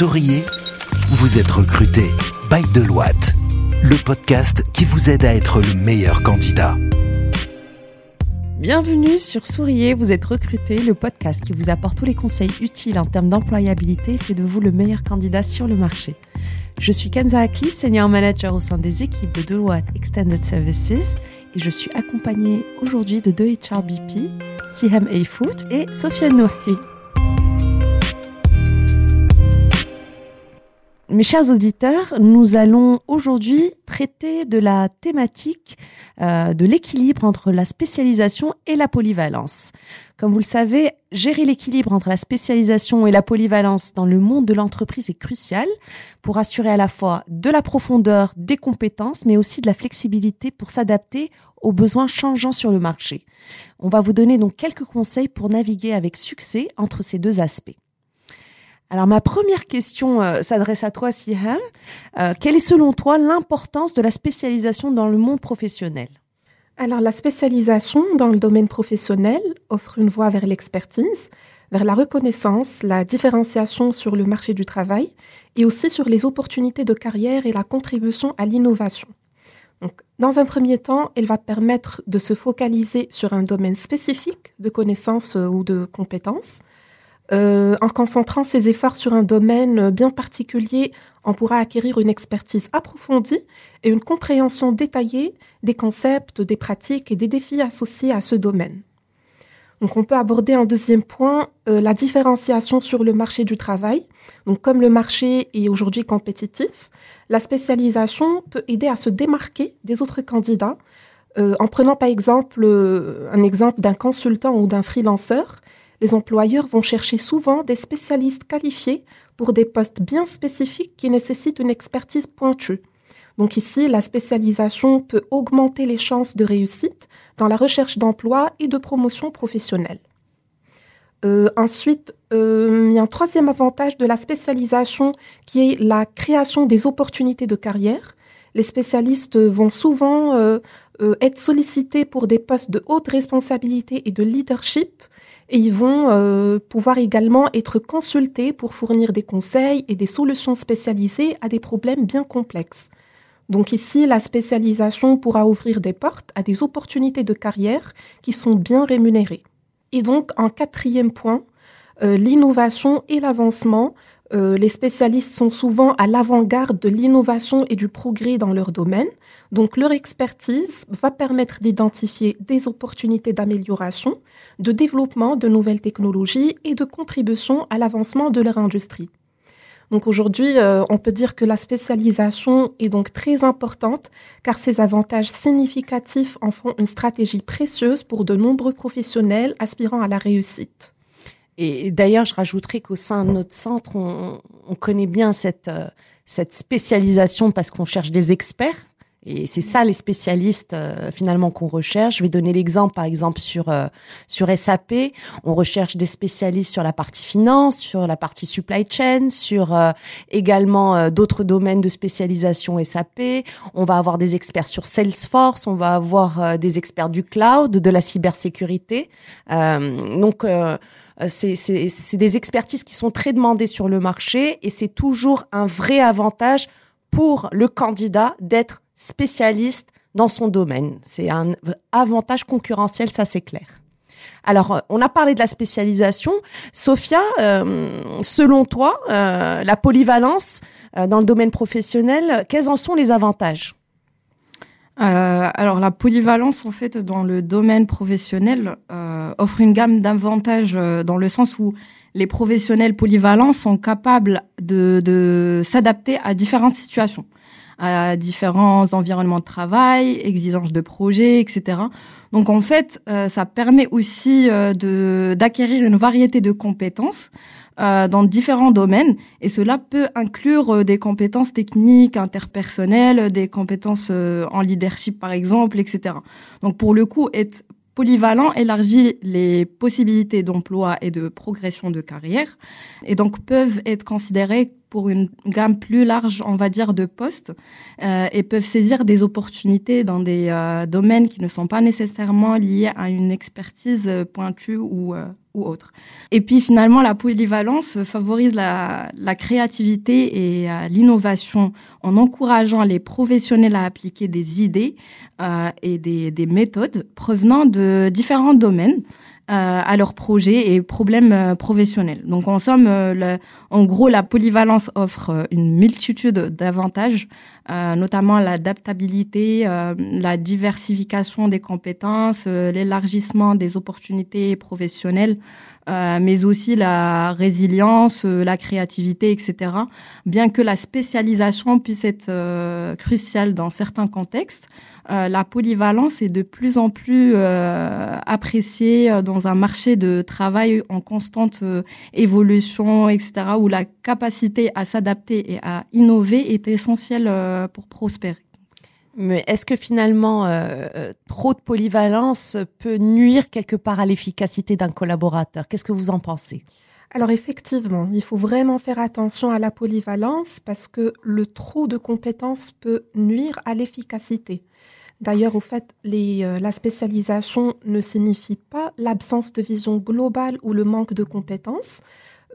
Souriez, vous êtes recruté by Deloitte, le podcast qui vous aide à être le meilleur candidat. Bienvenue sur Souriez, vous êtes recruté, le podcast qui vous apporte tous les conseils utiles en termes d'employabilité et fait de vous le meilleur candidat sur le marché. Je suis Kenza Akli, senior manager au sein des équipes de Deloitte Extended Services et je suis accompagnée aujourd'hui de deux HRBP, Sihem Eifout et Sofiane Nohi. Mes chers auditeurs, nous allons aujourd'hui traiter de la thématique euh, de l'équilibre entre la spécialisation et la polyvalence. Comme vous le savez, gérer l'équilibre entre la spécialisation et la polyvalence dans le monde de l'entreprise est crucial pour assurer à la fois de la profondeur des compétences, mais aussi de la flexibilité pour s'adapter aux besoins changeants sur le marché. On va vous donner donc quelques conseils pour naviguer avec succès entre ces deux aspects. Alors ma première question euh, s'adresse à toi, Siham. Euh, quelle est selon toi l'importance de la spécialisation dans le monde professionnel? Alors la spécialisation dans le domaine professionnel offre une voie vers l'expertise, vers la reconnaissance, la différenciation sur le marché du travail et aussi sur les opportunités de carrière et la contribution à l'innovation. Donc, dans un premier temps, elle va permettre de se focaliser sur un domaine spécifique de connaissances euh, ou de compétences euh, en concentrant ses efforts sur un domaine bien particulier, on pourra acquérir une expertise approfondie et une compréhension détaillée des concepts, des pratiques et des défis associés à ce domaine. Donc on peut aborder en deuxième point euh, la différenciation sur le marché du travail. Donc comme le marché est aujourd'hui compétitif, la spécialisation peut aider à se démarquer des autres candidats euh, en prenant par exemple un exemple d'un consultant ou d'un freelanceur les employeurs vont chercher souvent des spécialistes qualifiés pour des postes bien spécifiques qui nécessitent une expertise pointue. Donc ici, la spécialisation peut augmenter les chances de réussite dans la recherche d'emploi et de promotion professionnelle. Euh, ensuite, euh, il y a un troisième avantage de la spécialisation qui est la création des opportunités de carrière. Les spécialistes vont souvent euh, être sollicités pour des postes de haute responsabilité et de leadership et ils vont euh, pouvoir également être consultés pour fournir des conseils et des solutions spécialisées à des problèmes bien complexes. Donc ici, la spécialisation pourra ouvrir des portes à des opportunités de carrière qui sont bien rémunérées. Et donc, en quatrième point, euh, l'innovation et l'avancement euh, les spécialistes sont souvent à l'avant-garde de l'innovation et du progrès dans leur domaine. Donc leur expertise va permettre d'identifier des opportunités d'amélioration, de développement de nouvelles technologies et de contribution à l'avancement de leur industrie. Donc aujourd'hui, euh, on peut dire que la spécialisation est donc très importante car ses avantages significatifs en font une stratégie précieuse pour de nombreux professionnels aspirant à la réussite. Et d'ailleurs, je rajouterai qu'au sein de notre centre, on, on connaît bien cette, euh, cette spécialisation parce qu'on cherche des experts. Et c'est ça les spécialistes euh, finalement qu'on recherche. Je vais donner l'exemple par exemple sur euh, sur SAP, on recherche des spécialistes sur la partie finance, sur la partie supply chain, sur également d'autres domaines de spécialisation SAP. On va avoir des experts sur Salesforce, on va avoir des experts du cloud, de la cybersécurité. donc euh, c'est des expertises qui sont très demandées sur le marché et c'est toujours un vrai avantage pour le candidat d'être spécialiste dans son domaine. C'est un avantage concurrentiel, ça c'est clair. Alors, euh, on a parlé de la spécialisation. Sophia, euh, selon toi, la polyvalence dans le domaine professionnel, quels en sont les avantages? Euh, alors la polyvalence en fait dans le domaine professionnel euh, offre une gamme d'avantages euh, dans le sens où les professionnels polyvalents sont capables de s'adapter à différentes situations, à différents environnements de travail, exigences de projet, etc. Donc en fait, ça permet aussi de d'acquérir une variété de compétences euh, dans différents domaines et cela peut inclure euh, des compétences techniques, interpersonnelles, des compétences euh, en leadership par exemple, etc. Donc pour le coup, être polyvalent élargit les possibilités d'emploi et de progression de carrière et donc peuvent être considérés pour une gamme plus large, on va dire, de postes euh, et peuvent saisir des opportunités dans des euh, domaines qui ne sont pas nécessairement liés à une expertise euh, pointue ou, ou autre. Et puis finalement, la polyvalence favorise la, la créativité et l'innovation en encourageant les professionnels à appliquer des idées et des, des méthodes provenant de différents domaines. Euh, à leurs projets et problèmes euh, professionnels. Donc en somme, euh, en gros, la polyvalence offre une multitude d'avantages, notamment l'adaptabilité, la diversification des compétences, l'élargissement des opportunités professionnelles, mais aussi la résilience, la créativité, etc. Bien que la spécialisation puisse être cruciale dans certains contextes, euh, la polyvalence est de plus en plus euh, appréciée euh, dans un marché de travail en constante évolution, etc., où la capacité à s'adapter et à innover est essentielle pour prospérer. Mais est-ce que finalement, trop de polyvalence peut nuire quelque part à l'efficacité d'un collaborateur? Qu'est-ce que vous en pensez? Alors effectivement, il faut vraiment faire attention à la polyvalence parce que le trop de compétences peut nuire à l'efficacité. D'ailleurs, au fait, euh, la spécialisation ne signifie pas l'absence de vision globale ou le manque de compétences.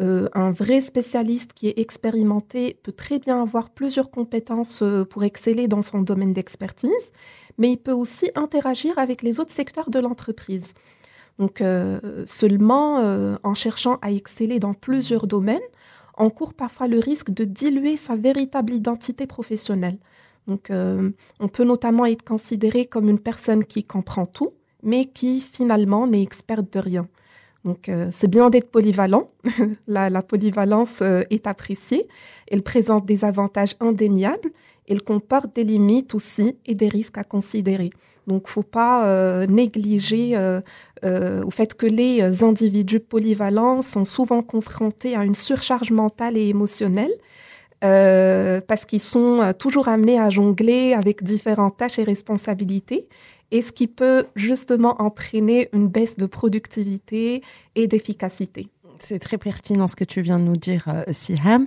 Euh, un vrai spécialiste qui est expérimenté peut très bien avoir plusieurs compétences euh, pour exceller dans son domaine d'expertise, mais il peut aussi interagir avec les autres secteurs de l'entreprise. Donc, seulement en cherchant à exceller dans plusieurs domaines, on court parfois le risque de diluer sa véritable identité professionnelle. Donc, euh, on peut notamment être considéré comme une personne qui comprend tout, mais qui finalement n'est experte de rien. Donc, euh, c'est bien d'être polyvalent. la, polyvalence euh, est appréciée. Elle présente des avantages indéniables. Elle comporte des limites aussi et des risques à considérer. Donc, faut pas négliger au fait que les individus polyvalents sont souvent confrontés à une surcharge mentale et émotionnelle euh, parce qu'ils sont euh, toujours amenés à jongler avec différentes tâches et responsabilités, et ce qui peut justement entraîner une baisse de productivité et d'efficacité. C'est très pertinent ce que tu viens de nous dire, euh, Siham.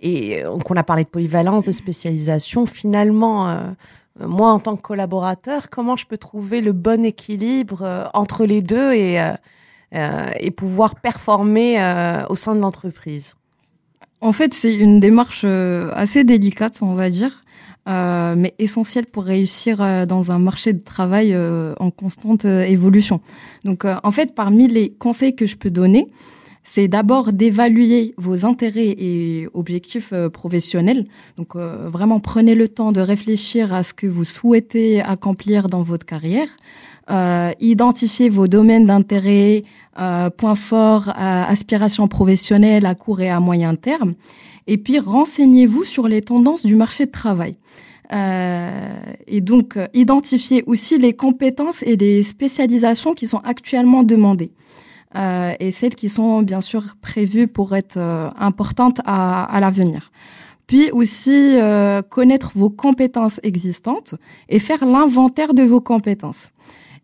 Et on a parlé de polyvalence, de spécialisation. Finalement, moi, en tant que collaborateur, comment je peux trouver le bon équilibre entre les deux et, et pouvoir performer au sein de l'entreprise? En fait, c'est une démarche euh, assez délicate, on va dire, euh, mais essentielle pour réussir euh, dans un marché de travail en constante évolution. Donc, en fait, parmi les conseils que je peux donner, c'est d'abord d'évaluer vos intérêts et objectifs professionnels. Donc, vraiment, prenez le temps de réfléchir à ce que vous souhaitez accomplir dans votre carrière. Identifiez vos domaines d'intérêt, euh, points forts, euh, aspirations professionnelles à court et à moyen terme. Et puis renseignez-vous sur les tendances du marché de travail. Euh, et donc identifiez aussi les compétences et les spécialisations qui sont actuellement demandées. Euh, et celles qui sont bien sûr prévues pour être euh, importantes à, à l'avenir. Puis aussi euh, connaître vos compétences existantes et faire l'inventaire de vos compétences.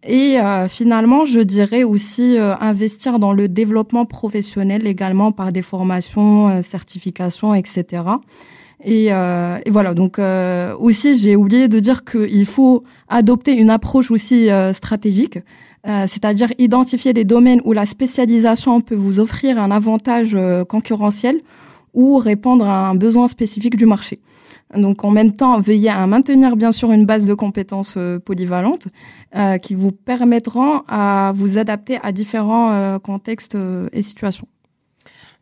Et euh, finalement, je dirais aussi euh, investir dans le développement professionnel également par des formations, euh, certifications, etc. Et, et voilà, donc aussi j'ai oublié de dire qu'il faut adopter une approche aussi stratégique, c'est-à-dire identifier les domaines où la spécialisation peut vous offrir un avantage concurrentiel ou répondre à un besoin spécifique du marché. Donc en même temps, veillez à maintenir bien sûr une base de compétences euh, polyvalentes euh, qui vous permettront à vous adapter à différents euh, contextes et situations.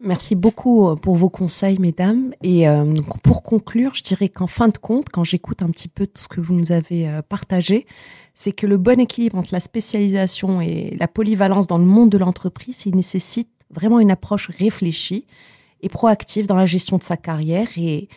Merci beaucoup pour vos conseils, mesdames. Et pour conclure, je dirais qu'en fin de compte, quand j'écoute un petit peu tout ce que vous nous avez partagé, c'est que le bon équilibre entre la spécialisation et la polyvalence dans le monde de l'entreprise, il nécessite vraiment une approche réfléchie et proactive dans la gestion de sa carrière et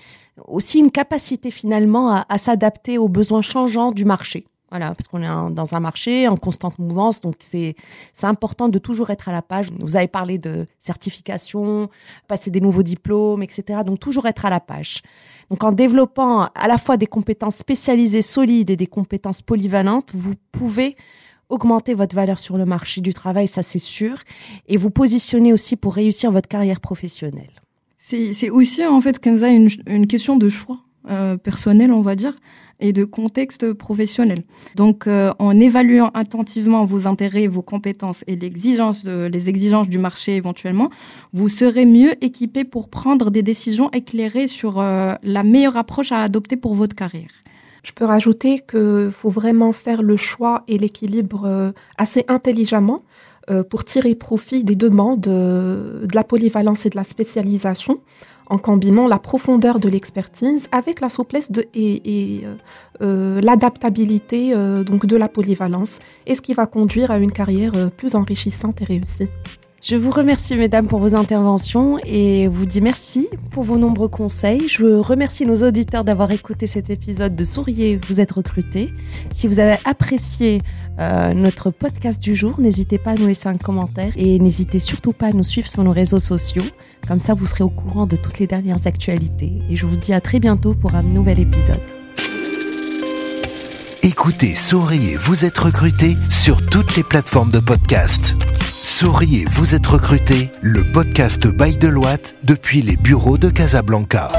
aussi une capacité finalement à, s'adapter aux besoins changeants du marché. Voilà, parce qu'on est dans un marché en constante mouvance, donc c'est c'est important de toujours être à la page. Vous avez parlé de certification, passer des nouveaux diplômes, etc. Donc toujours être à la page. Donc en développant à la fois des compétences spécialisées solides et des compétences polyvalentes, vous pouvez augmenter votre valeur sur le marché du travail, ça c'est sûr, et vous positionner aussi pour réussir votre carrière professionnelle. C'est aussi en fait Kenza une, une question de choix euh, personnel, on va dire, et de contexte professionnel. Donc, euh, en évaluant attentivement vos intérêts, vos compétences et les exigences du marché éventuellement, vous serez mieux équipé pour prendre des décisions éclairées sur euh, la meilleure approche à adopter pour votre carrière. Je peux rajouter qu'il faut vraiment faire le choix et l'équilibre assez intelligemment pour tirer profit des demandes euh, de la polyvalence et de la spécialisation en combinant la profondeur de l'expertise avec la souplesse et, l'adaptabilité donc de la polyvalence et ce qui va conduire à une carrière plus enrichissante et réussie. Je vous remercie, mesdames, pour vos interventions et vous dis merci pour vos nombreux conseils. Je remercie nos auditeurs d'avoir écouté cet épisode de Souriez, vous êtes recrutés. Si vous avez apprécié euh, notre podcast du jour, n'hésitez pas à nous laisser un commentaire et n'hésitez surtout pas à nous suivre sur nos réseaux sociaux. Comme ça, vous serez au courant de toutes les dernières actualités. Et je vous dis à très bientôt pour un nouvel épisode. Écoutez, souriez, vous êtes recruté sur toutes les plateformes de podcast. Souriez, vous êtes recruté, le podcast Bail de Loite depuis les bureaux de Casablanca.